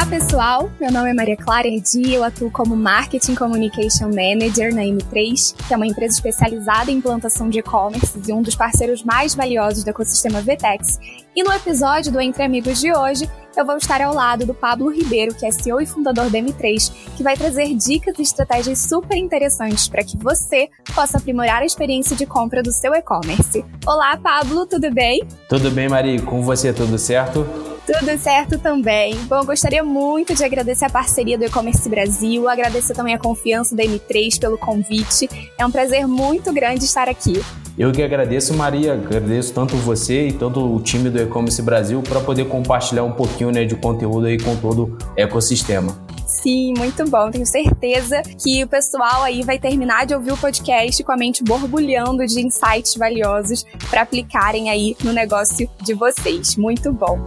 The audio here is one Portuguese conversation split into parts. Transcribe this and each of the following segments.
Olá, pessoal. Meu nome é Maria Clara Erdi, eu atuo como Marketing Communication Manager na M3, que é uma empresa especializada em implantação de e-commerce e um dos parceiros mais valiosos do ecossistema VTEX. E no episódio do Entre Amigos de hoje, eu vou estar ao lado do Pablo Ribeiro, que é CEO e fundador da M3, que vai trazer dicas e estratégias super interessantes para que você possa aprimorar a experiência de compra do seu e-commerce. Olá, Pablo, tudo bem? Tudo bem, Maria? Com você, tudo certo? Tudo certo também. Bom, gostaria muito de agradecer a parceria do E-Commerce Brasil, agradecer também a confiança da M3 pelo convite. É um prazer muito grande estar aqui. Eu que agradeço, Maria, agradeço tanto você e tanto o time do E-Commerce Brasil para poder compartilhar um pouquinho né, de conteúdo aí com todo o ecossistema. Sim, muito bom. Tenho certeza que o pessoal aí vai terminar de ouvir o podcast com a mente borbulhando de insights valiosos para aplicarem aí no negócio de vocês. Muito bom.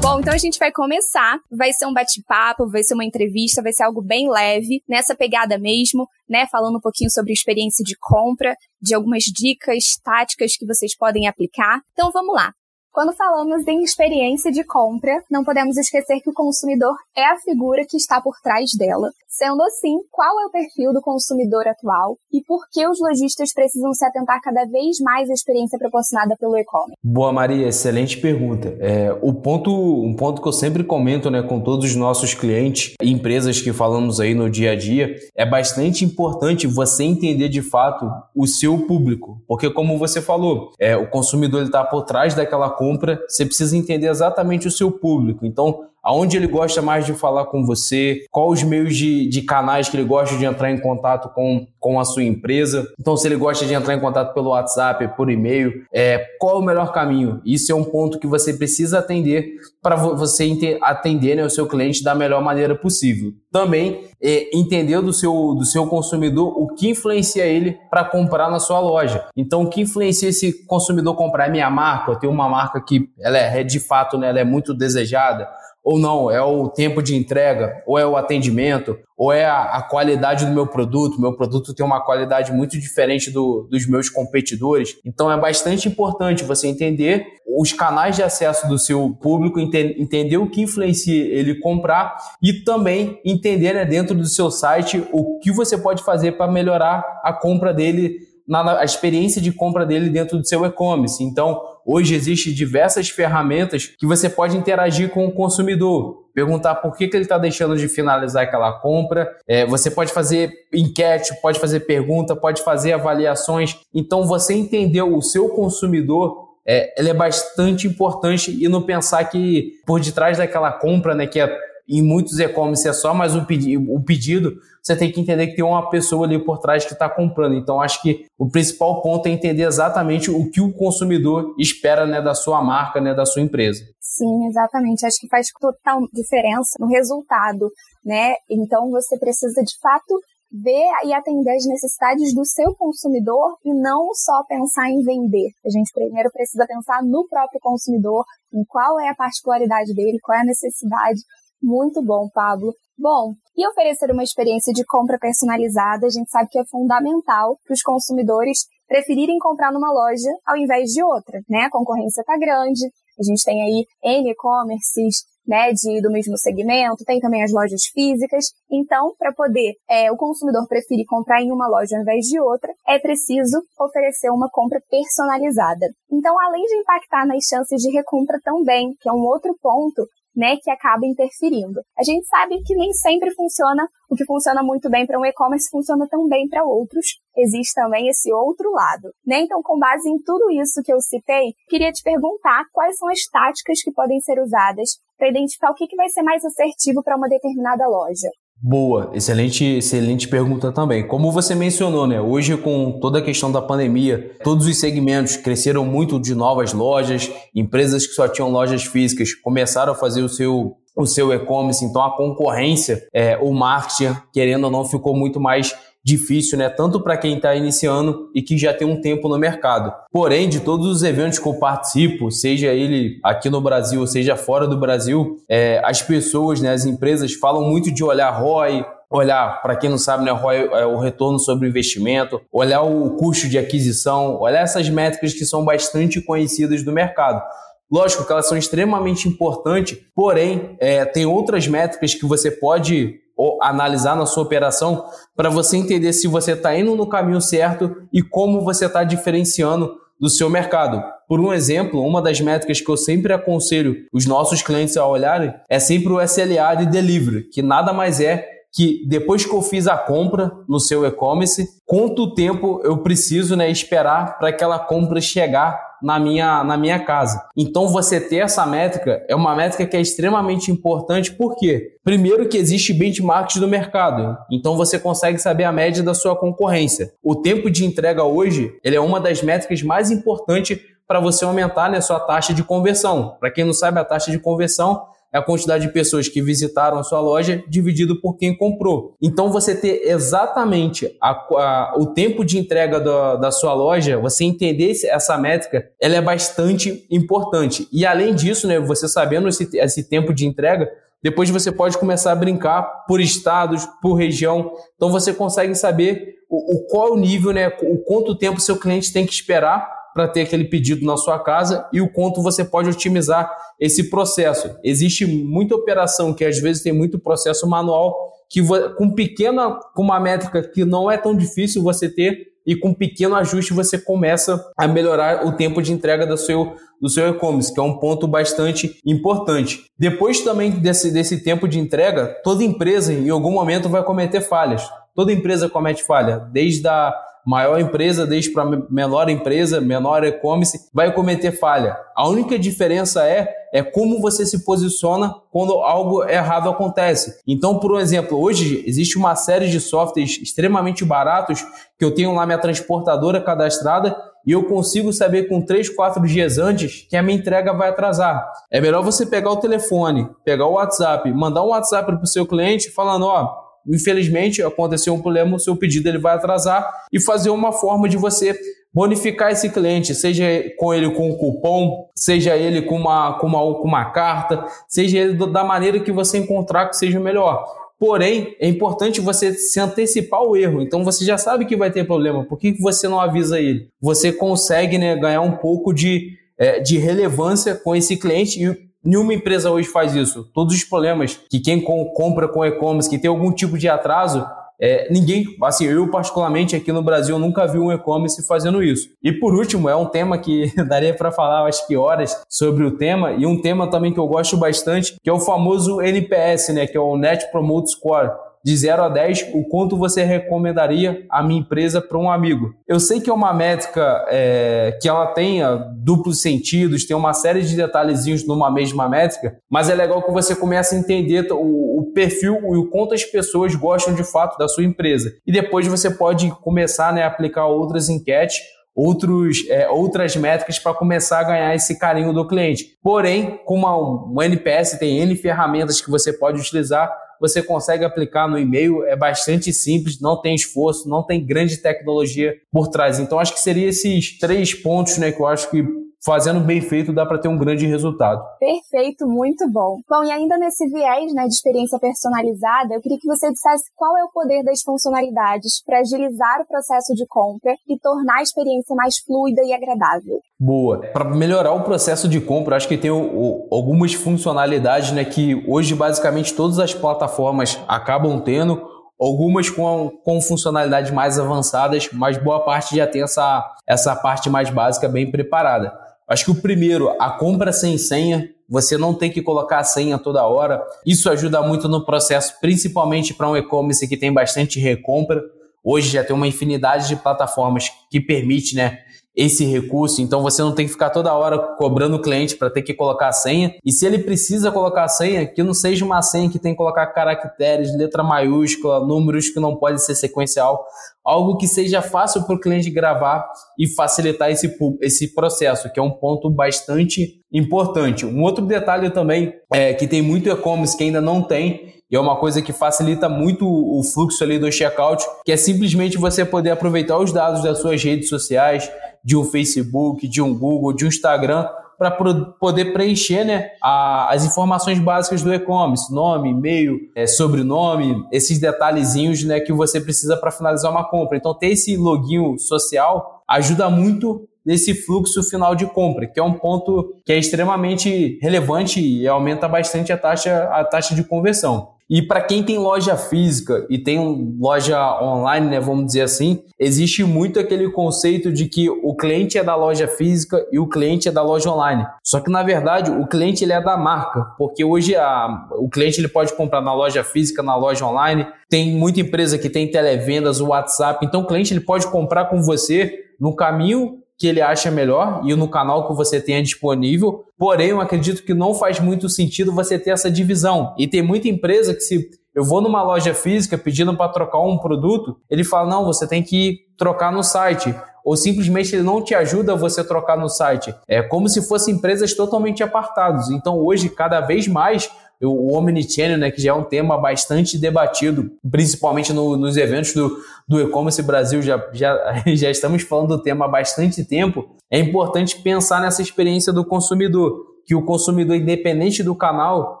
Bom, então a gente vai começar. Vai ser um bate-papo, vai ser uma entrevista, vai ser algo bem leve, nessa pegada mesmo, né? Falando um pouquinho sobre experiência de compra, de algumas dicas, táticas que vocês podem aplicar. Então vamos lá. Quando falamos em experiência de compra, não podemos esquecer que o consumidor é a figura que está por trás dela. Sendo assim, qual é o perfil do consumidor atual e por que os lojistas precisam se atentar cada vez mais à experiência proporcionada pelo e-commerce? Boa, Maria, excelente pergunta. É, o ponto, um ponto que eu sempre comento né, com todos os nossos clientes e empresas que falamos aí no dia a dia, é bastante importante você entender de fato o seu público. Porque, como você falou, é, o consumidor está por trás daquela compra, você precisa entender exatamente o seu público. Então, aonde ele gosta mais de falar com você, quais os meios de, de canais que ele gosta de entrar em contato com, com a sua empresa. Então, se ele gosta de entrar em contato pelo WhatsApp, por e-mail, é, qual o melhor caminho? Isso é um ponto que você precisa atender para você atender né, o seu cliente da melhor maneira possível. Também é, entender do seu, do seu consumidor o que influencia ele para comprar na sua loja. Então, o que influencia esse consumidor comprar? É minha marca, eu tenho uma marca que ela é, é de fato né, ela é muito desejada ou não, é o tempo de entrega, ou é o atendimento, ou é a, a qualidade do meu produto. Meu produto tem uma qualidade muito diferente do, dos meus competidores. Então é bastante importante você entender os canais de acesso do seu público, ente, entender o que influencia ele comprar e também entender né, dentro do seu site o que você pode fazer para melhorar a compra dele na, a experiência de compra dele dentro do seu e-commerce. Então, hoje existem diversas ferramentas que você pode interagir com o consumidor. Perguntar por que, que ele está deixando de finalizar aquela compra. É, você pode fazer enquete, pode fazer pergunta, pode fazer avaliações. Então, você entender o seu consumidor é, é bastante importante e não pensar que por detrás daquela compra, né, que é em muitos e-commerce é só mais um pedi o pedido, você tem que entender que tem uma pessoa ali por trás que está comprando. Então, acho que o principal ponto é entender exatamente o que o consumidor espera né, da sua marca, né, da sua empresa. Sim, exatamente. Acho que faz total diferença no resultado, né? Então, você precisa de fato ver e atender as necessidades do seu consumidor e não só pensar em vender. A gente primeiro precisa pensar no próprio consumidor, em qual é a particularidade dele, qual é a necessidade, muito bom, Pablo. Bom, e oferecer uma experiência de compra personalizada, a gente sabe que é fundamental para os consumidores preferirem comprar numa loja ao invés de outra, né? A concorrência está grande, a gente tem aí N e-commerces, né, de, do mesmo segmento, tem também as lojas físicas. Então, para poder é, o consumidor preferir comprar em uma loja ao invés de outra, é preciso oferecer uma compra personalizada. Então, além de impactar nas chances de recompra também, que é um outro ponto né, que acaba interferindo. A gente sabe que nem sempre funciona, o que funciona muito bem para um e-commerce funciona também para outros. Existe também esse outro lado, né? Então, com base em tudo isso que eu citei, queria te perguntar quais são as táticas que podem ser usadas para identificar o que, que vai ser mais assertivo para uma determinada loja. Boa, excelente, excelente pergunta também. Como você mencionou, né? Hoje, com toda a questão da pandemia, todos os segmentos cresceram muito de novas lojas, empresas que só tinham lojas físicas começaram a fazer o seu o seu e-commerce, então a concorrência, é, o marketing, querendo ou não, ficou muito mais difícil, né? Tanto para quem está iniciando e que já tem um tempo no mercado. Porém, de todos os eventos que eu participo, seja ele aqui no Brasil ou seja fora do Brasil, é, as pessoas, né, as empresas falam muito de olhar ROI, olhar, para quem não sabe, né, é o retorno sobre o investimento, olhar o custo de aquisição, olhar essas métricas que são bastante conhecidas do mercado. Lógico que elas são extremamente importantes, porém, é, tem outras métricas que você pode analisar na sua operação para você entender se você está indo no caminho certo e como você está diferenciando do seu mercado. Por um exemplo, uma das métricas que eu sempre aconselho os nossos clientes a olharem é sempre o SLA de delivery, que nada mais é que depois que eu fiz a compra no seu e-commerce, quanto tempo eu preciso né, esperar para aquela compra chegar na minha, na minha casa. Então, você ter essa métrica é uma métrica que é extremamente importante, porque, primeiro, que existe benchmarks do mercado, então você consegue saber a média da sua concorrência. O tempo de entrega hoje ele é uma das métricas mais importantes para você aumentar né, sua taxa de conversão. Para quem não sabe, a taxa de conversão é a quantidade de pessoas que visitaram sua loja dividido por quem comprou. Então, você ter exatamente a, a, o tempo de entrega da, da sua loja, você entender essa métrica, ela é bastante importante. E além disso, né, você sabendo esse, esse tempo de entrega, depois você pode começar a brincar por estados, por região. Então você consegue saber o, o qual o nível, né, o quanto tempo seu cliente tem que esperar para ter aquele pedido na sua casa e o quanto você pode otimizar esse processo. Existe muita operação que às vezes tem muito processo manual que com pequena, com uma métrica que não é tão difícil você ter e com pequeno ajuste você começa a melhorar o tempo de entrega do seu do seu e-commerce, que é um ponto bastante importante. Depois também desse, desse tempo de entrega, toda empresa em algum momento vai cometer falhas. Toda empresa comete falha, desde a maior empresa, desde para menor empresa, menor e-commerce, vai cometer falha. A única diferença é é como você se posiciona quando algo errado acontece. Então, por um exemplo, hoje existe uma série de softwares extremamente baratos que eu tenho lá minha transportadora cadastrada e eu consigo saber com 3, 4 dias antes que a minha entrega vai atrasar. É melhor você pegar o telefone, pegar o WhatsApp, mandar um WhatsApp para o seu cliente falando, ó, infelizmente aconteceu um problema, o seu pedido ele vai atrasar e fazer uma forma de você bonificar esse cliente, seja com ele com um cupom, seja ele com uma, com uma, com uma carta, seja ele da maneira que você encontrar que seja melhor. Porém, é importante você se antecipar ao erro. Então você já sabe que vai ter problema. Por que você não avisa ele? Você consegue né, ganhar um pouco de, é, de relevância com esse cliente e Nenhuma empresa hoje faz isso. Todos os problemas que quem compra com e-commerce, que tem algum tipo de atraso, é, ninguém, assim, eu particularmente aqui no Brasil nunca vi um e-commerce fazendo isso. E por último, é um tema que daria para falar, acho que horas sobre o tema, e um tema também que eu gosto bastante, que é o famoso NPS, né, que é o Net Promote Score de 0 a 10, o quanto você recomendaria a minha empresa para um amigo. Eu sei que é uma métrica é, que ela tenha duplos sentidos, tem uma série de detalhezinhos numa mesma métrica, mas é legal que você comece a entender o, o perfil e o quanto as pessoas gostam de fato da sua empresa. E depois você pode começar né, a aplicar outras enquetes outros, é, outras métricas para começar a ganhar esse carinho do cliente. Porém, com uma, um NPS, tem N ferramentas que você pode utilizar você consegue aplicar no e-mail, é bastante simples, não tem esforço, não tem grande tecnologia por trás. Então, acho que seria esses três pontos né, que eu acho que fazendo bem feito dá para ter um grande resultado. Perfeito, muito bom. Bom, e ainda nesse viés né, de experiência personalizada, eu queria que você dissesse qual é o poder das funcionalidades para agilizar o processo de compra e tornar a experiência mais fluida e agradável. Boa. Para melhorar o processo de compra, acho que tem o, o, algumas funcionalidades né, que hoje basicamente todas as plataformas acabam tendo algumas com, com funcionalidades mais avançadas, mas boa parte já tem essa, essa parte mais básica bem preparada. Acho que o primeiro, a compra sem senha, você não tem que colocar a senha toda hora. Isso ajuda muito no processo, principalmente para um e-commerce que tem bastante recompra. Hoje já tem uma infinidade de plataformas que permite, né, esse recurso, então você não tem que ficar toda hora cobrando o cliente para ter que colocar a senha. E se ele precisa colocar a senha, que não seja uma senha que tem que colocar caracteres, letra maiúscula, números que não pode ser sequencial, algo que seja fácil para o cliente gravar e facilitar esse, esse processo, que é um ponto bastante importante. Um outro detalhe também é que tem muito e-commerce que ainda não tem e é uma coisa que facilita muito o fluxo ali do checkout, que é simplesmente você poder aproveitar os dados das suas redes sociais, de um Facebook, de um Google, de um Instagram, para poder preencher né, a, as informações básicas do e-commerce, nome, e-mail, é, sobrenome, esses detalhezinhos né, que você precisa para finalizar uma compra. Então, ter esse login social ajuda muito nesse fluxo final de compra, que é um ponto que é extremamente relevante e aumenta bastante a taxa, a taxa de conversão. E para quem tem loja física e tem loja online, né, vamos dizer assim, existe muito aquele conceito de que o cliente é da loja física e o cliente é da loja online. Só que na verdade o cliente ele é da marca, porque hoje a, o cliente ele pode comprar na loja física, na loja online. Tem muita empresa que tem televendas, o WhatsApp. Então o cliente ele pode comprar com você no caminho que ele acha melhor e no canal que você tenha disponível. Porém, eu acredito que não faz muito sentido você ter essa divisão. E tem muita empresa que se eu vou numa loja física pedindo para trocar um produto, ele fala: "Não, você tem que trocar no site" ou simplesmente ele não te ajuda a você trocar no site. É como se fossem empresas totalmente apartadas. Então, hoje, cada vez mais, o Omnichannel, né, que já é um tema bastante debatido, principalmente no, nos eventos do, do e-commerce Brasil, já, já, já estamos falando do tema há bastante tempo, é importante pensar nessa experiência do consumidor, que o consumidor, independente do canal,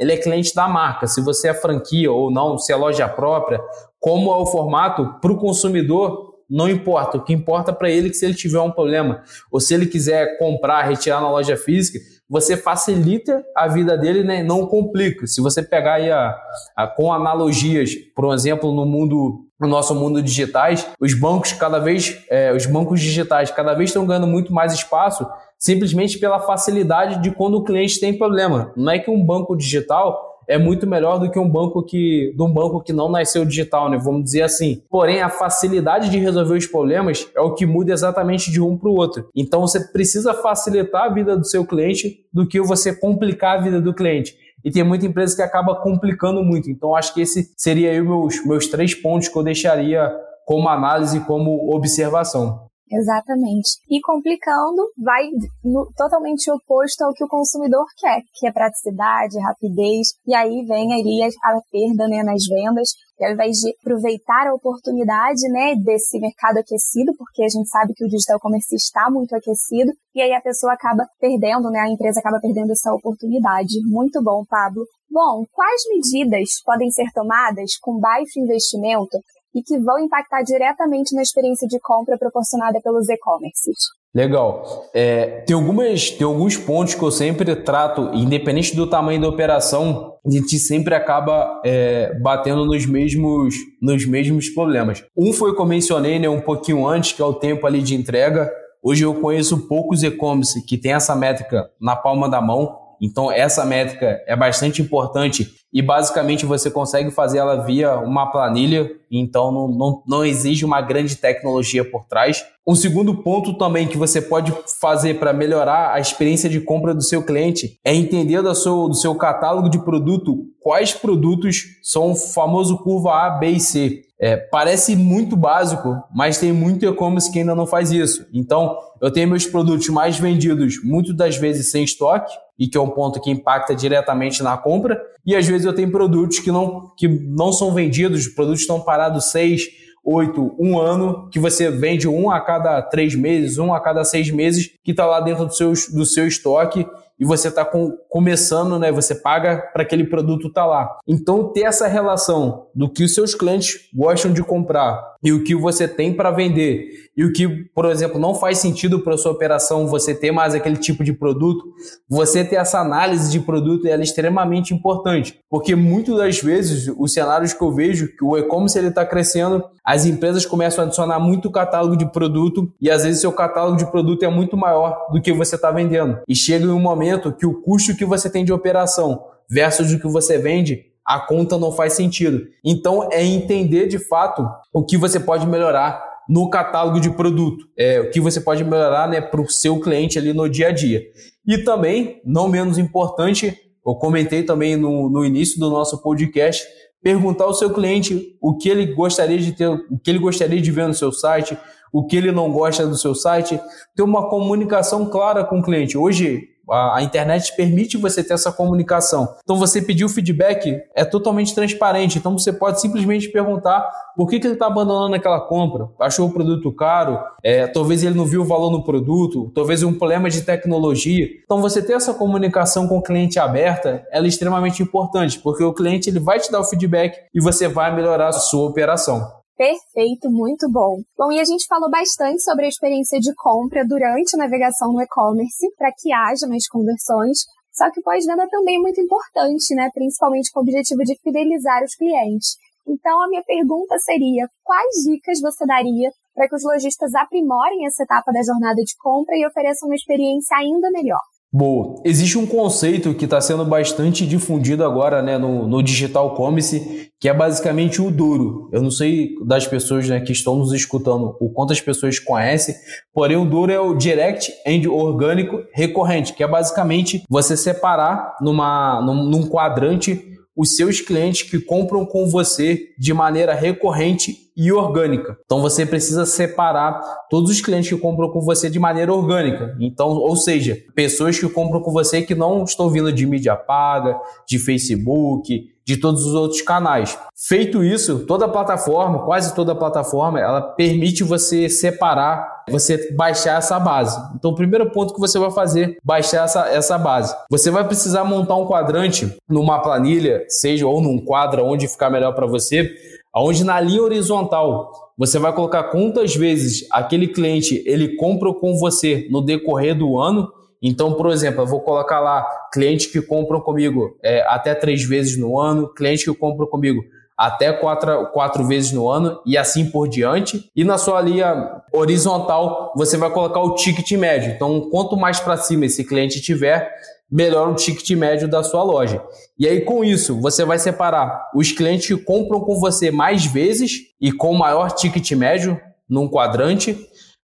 ele é cliente da marca. Se você é franquia ou não, se é loja própria, como é o formato, para o consumidor, não importa. O que importa para ele é que se ele tiver um problema ou se ele quiser comprar, retirar na loja física, você facilita a vida dele, né? não complica. Se você pegar aí a, a, com analogias, por exemplo, no mundo no nosso mundo digitais, os bancos cada vez, é, os bancos digitais cada vez estão ganhando muito mais espaço, simplesmente pela facilidade de quando o cliente tem problema. Não é que um banco digital é muito melhor do que um banco que de um banco que não nasceu digital, né? Vamos dizer assim. Porém, a facilidade de resolver os problemas é o que muda exatamente de um para o outro. Então, você precisa facilitar a vida do seu cliente do que você complicar a vida do cliente. E tem muita empresa que acaba complicando muito. Então, acho que esse seria aí meus meus três pontos que eu deixaria como análise, como observação. Exatamente. E complicando, vai no, totalmente oposto ao que o consumidor quer, que é praticidade, rapidez, e aí vem ali a, a perda né, nas vendas, e ao invés de aproveitar a oportunidade né, desse mercado aquecido, porque a gente sabe que o digital commerce está muito aquecido, e aí a pessoa acaba perdendo, né, a empresa acaba perdendo essa oportunidade. Muito bom, Pablo. Bom, quais medidas podem ser tomadas com baixo investimento e que vão impactar diretamente na experiência de compra proporcionada pelos e-commerces. Legal. É, tem, algumas, tem alguns pontos que eu sempre trato, independente do tamanho da operação, a gente sempre acaba é, batendo nos mesmos, nos mesmos problemas. Um foi que eu mencionei né, um pouquinho antes, que é o tempo ali de entrega. Hoje eu conheço poucos e-commerce que tem essa métrica na palma da mão. Então, essa métrica é bastante importante e basicamente você consegue fazer ela via uma planilha, então não, não, não exige uma grande tecnologia por trás. Um segundo ponto também que você pode fazer para melhorar a experiência de compra do seu cliente é entender do seu, do seu catálogo de produto quais produtos são o famoso curva A, B e C. É, parece muito básico, mas tem muito e-commerce que ainda não faz isso. Então, eu tenho meus produtos mais vendidos, muitas das vezes sem estoque, e que é um ponto que impacta diretamente na compra. E às vezes eu tenho produtos que não, que não são vendidos, produtos estão parados seis, oito, um ano, que você vende um a cada três meses, um a cada seis meses, que está lá dentro do seu, do seu estoque e você está com, começando, né? Você paga para aquele produto estar tá lá. Então, ter essa relação do que os seus clientes gostam de comprar e o que você tem para vender e o que, por exemplo, não faz sentido para sua operação você ter mais aquele tipo de produto, você ter essa análise de produto ela é extremamente importante, porque muitas das vezes os cenários que eu vejo que o e-commerce ele está crescendo, as empresas começam a adicionar muito catálogo de produto e às vezes seu catálogo de produto é muito maior do que você está vendendo e chega em um momento que o custo que você tem de operação versus o que você vende a conta não faz sentido. Então é entender de fato o que você pode melhorar no catálogo de produto, é, o que você pode melhorar né, para o seu cliente ali no dia a dia. E também, não menos importante, eu comentei também no, no início do nosso podcast, perguntar ao seu cliente o que ele gostaria de ter, o que ele gostaria de ver no seu site, o que ele não gosta do seu site, ter uma comunicação clara com o cliente. Hoje A, internet permite você ter essa comunicação. Então você pedir o feedback é totalmente transparente. Então você pode simplesmente perguntar por que, que ele está abandonando aquela compra. Achou o produto caro? É, talvez ele não viu o valor no produto, talvez um problema de tecnologia. Então você ter essa comunicação com o cliente aberta é extremamente importante, porque o cliente ele vai te dar o feedback e você vai melhorar a sua operação. Perfeito, muito bom. Bom, e a gente falou bastante sobre a experiência de compra durante a navegação no e-commerce, para que haja mais conversões. Só que pós-venda também é muito importante, né? Principalmente com o objetivo de fidelizar os clientes. Então, a minha pergunta seria: quais dicas você daria para que os lojistas aprimorem essa etapa da jornada de compra e ofereçam uma experiência ainda melhor? Boa. Existe um conceito que está sendo bastante difundido agora né, no, no, digital commerce, que é basicamente o duro. Eu não sei das pessoas né, que estão nos escutando o quanto as pessoas conhecem, porém o duro é o direct and orgânico recorrente, que é basicamente você separar numa, num, num quadrante os seus clientes que compram com você de maneira recorrente e orgânica. Então você precisa separar todos os clientes que compram com você de maneira orgânica. Então, ou seja, pessoas que compram com você que não estão vindo de mídia paga, de Facebook, de todos os outros canais. Feito isso, toda a plataforma, quase toda a plataforma, ela permite você separar, você baixar essa base. Então, o primeiro ponto que você vai fazer, baixar essa, essa base. Você vai precisar montar um quadrante numa planilha, seja ou num quadro onde ficar melhor para você, onde na linha horizontal você vai colocar quantas vezes aquele cliente ele compra com você no decorrer do ano. Então, por exemplo, eu vou colocar lá clientes que compram comigo é, até três vezes no ano, clientes que compram comigo até quatro, quatro vezes no ano e assim por diante. E na sua linha horizontal, você vai colocar o ticket médio. Então, quanto mais para cima esse cliente tiver, melhor o ticket médio da sua loja. E aí, com isso, você vai separar os clientes que compram com você mais vezes e com maior ticket médio num quadrante.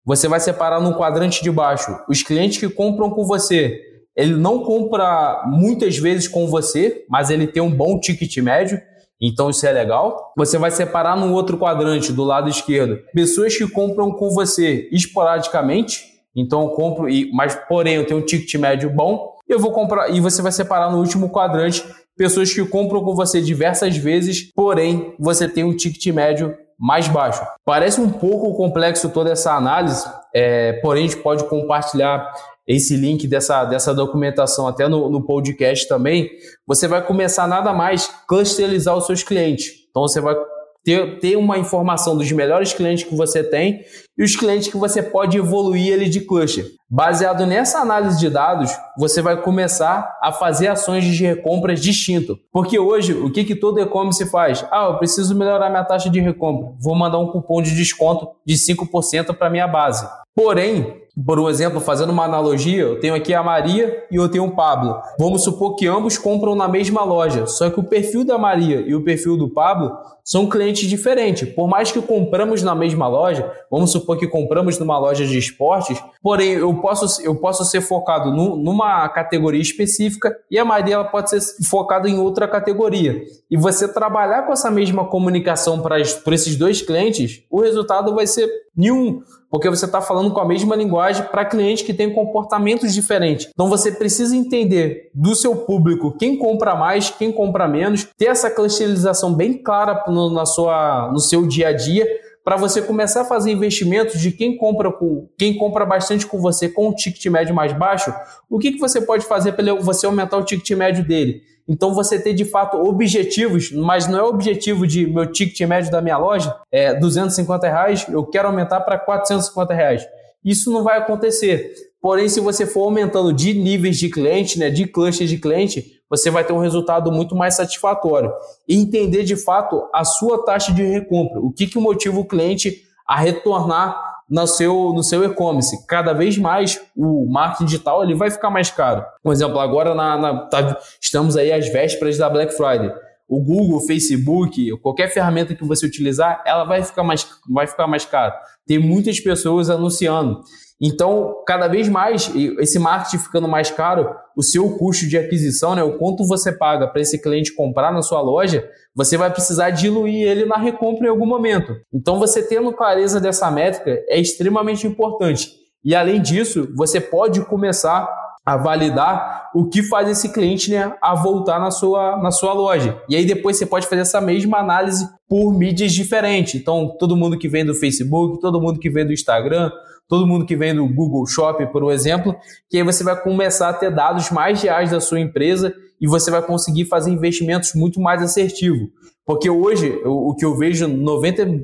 Você vai separar no quadrante de baixo os clientes que compram com você. Ele não compra muitas vezes com você, mas ele tem um bom ticket médio. Então isso é legal. Você vai separar no outro quadrante do lado esquerdo pessoas que compram com você esporadicamente. Então eu compro, mas porém eu tenho um ticket médio bom eu vou comprar e você vai separar no último quadrante pessoas que compram com você diversas vezes, porém você tem um ticket médio mais baixo. Parece um pouco complexo toda essa análise, é, porém a gente pode compartilhar esse link dessa, dessa documentação até no, no podcast também. Você vai começar nada mais clusterizar os seus clientes. Então você vai ter, ter uma informação dos melhores clientes que você tem e os clientes que você pode evoluir ele de cluster. Baseado nessa análise de dados, você vai começar a fazer ações de recompras distinto. Porque hoje, o que, que todo e-commerce faz? Ah, eu preciso melhorar minha taxa de recompra. Vou mandar um cupom de desconto de 5% para minha base. Porém, por um exemplo, fazendo uma analogia, eu tenho aqui a Maria e eu tenho o Pablo. Vamos supor que ambos compram na mesma loja, só que o perfil da Maria e o perfil do Pablo são clientes diferentes. Por mais que compramos na mesma loja, vamos supor que compramos numa loja de esportes, porém eu posso, eu posso ser focado no, numa categoria específica e a Maria pode ser focada em outra categoria. E você trabalhar com essa mesma comunicação para esses dois clientes, o resultado vai ser nenhum porque você está falando com a mesma linguagem para clientes que têm comportamentos diferentes. Então você precisa entender do seu público quem compra mais, quem compra menos, ter essa clusterização bem clara no, na sua, no seu dia a dia para você começar a fazer investimentos de quem compra com quem compra bastante com você com um ticket médio mais baixo, o que, que você pode fazer para você aumentar o ticket médio dele? Então você ter de fato objetivos, mas não é objetivo de meu ticket médio da minha loja é 250 reais, eu quero aumentar para 450 reais. Isso não vai acontecer. Porém, se você for aumentando de níveis de cliente, né, de clusters de cliente, você vai ter um resultado muito mais satisfatório. E entender de fato a sua taxa de recompra, o que, que motiva o cliente a retornar no seu, no seu e-commerce. Cada vez mais o marketing digital ele vai ficar mais caro. Por exemplo, agora na, na tá, estamos aí às vésperas da Black Friday. O Google, o Facebook, qualquer ferramenta que você utilizar, ela vai ficar mais, vai ficar mais caro. Tem muitas pessoas anunciando. Então, cada vez mais, esse marketing ficando mais caro, o seu custo de aquisição, né, o quanto você paga para esse cliente comprar na sua loja, você vai precisar diluir ele na recompra em algum momento. Então, você tendo clareza dessa métrica é extremamente importante. E além disso, você pode começar a validar o que faz esse cliente né, a voltar na sua, na sua loja. E aí depois você pode fazer essa mesma análise por mídias diferentes. Então, todo mundo que vem do Facebook, todo mundo que vem do Instagram, todo mundo que vem do Google Shop, por exemplo, que aí você vai começar a ter dados mais reais da sua empresa e você vai conseguir fazer investimentos muito mais assertivos. Porque hoje, o, o que eu vejo 99%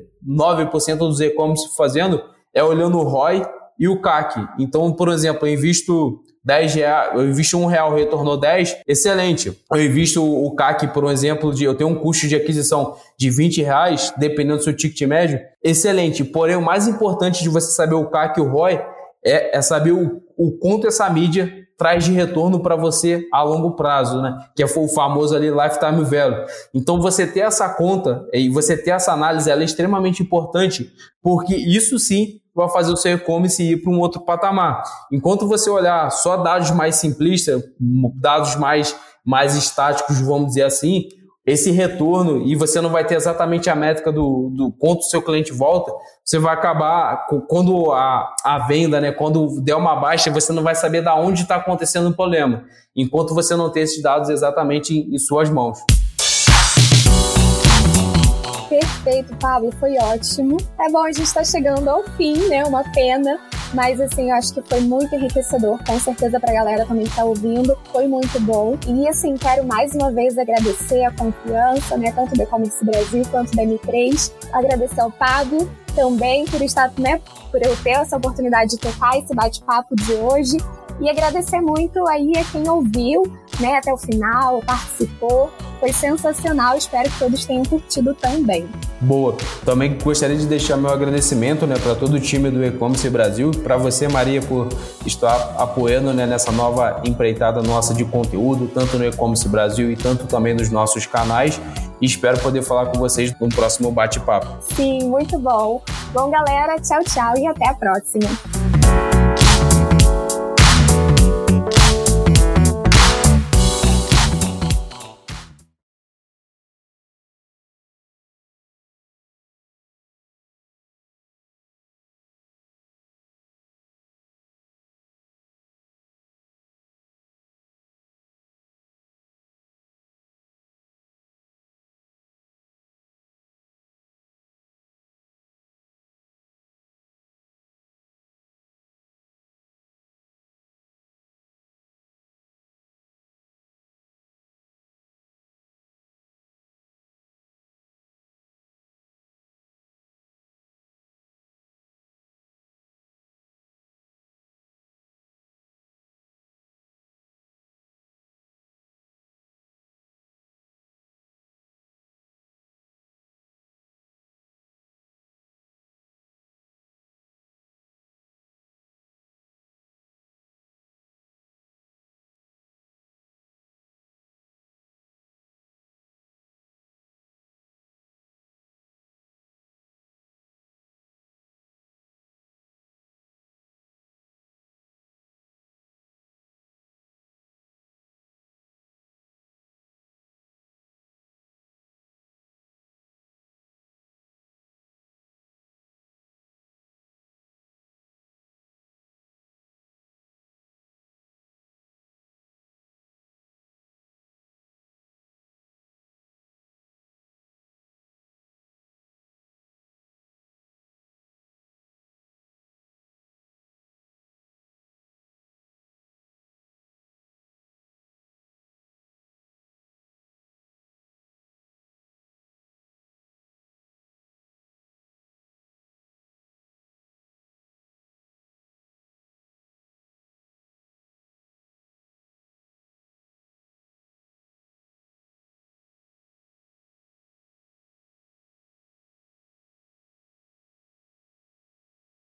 dos e-commerce fazendo é olhando o ROI e o CAC. Então, por exemplo, eu invisto 10 reais, eu invisto um real, retornou 10, excelente. Eu invisto o CAC, por um exemplo, de eu tenho um custo de aquisição de 20 reais, dependendo do seu ticket médio, excelente. Porém, o mais importante de você saber o CAC e o ROI é, é saber o, o quanto essa mídia traz de retorno para você a longo prazo, né? Que é o famoso ali lifetime value. Então você ter essa conta e você ter essa análise ela é extremamente importante, porque isso sim vai fazer o seu e-commerce ir para um outro patamar. Enquanto você olhar só dados mais simplistas, dados mais, mais estáticos, vamos dizer assim, esse retorno e você não vai ter exatamente a métrica do, do quanto o seu cliente volta, você vai acabar, quando a, a venda, né, quando der uma baixa, você não vai saber da onde está acontecendo o problema, enquanto você não ter esses dados exatamente em, em suas mãos. Perfeito, Pablo, foi ótimo. É bom, a gente está chegando ao fim, né? Uma pena. Mas assim, eu acho que foi muito enriquecedor, com certeza para a galera também que tá ouvindo, foi muito bom. E assim, quero mais uma vez agradecer a confiança, né, tanto do E-Commerce Brasil quanto da M3. Agradecer ao Pablo também por estar, né, por eu ter essa oportunidade de tocar esse bate-papo de hoje. E agradecer muito aí a quem ouviu, né, até o final, participou. Foi sensacional, espero que todos tenham curtido também. Boa. Também gostaria de deixar meu agradecimento né, para todo o time do E-Commerce Brasil, para você, Maria, por estar apoiando né, nessa nova empreitada nossa de conteúdo, tanto no E-Commerce Brasil e tanto também nos nossos canais. E espero poder falar com vocês no próximo bate-papo. Sim, muito bom. Bom, galera, tchau, tchau e até a próxima.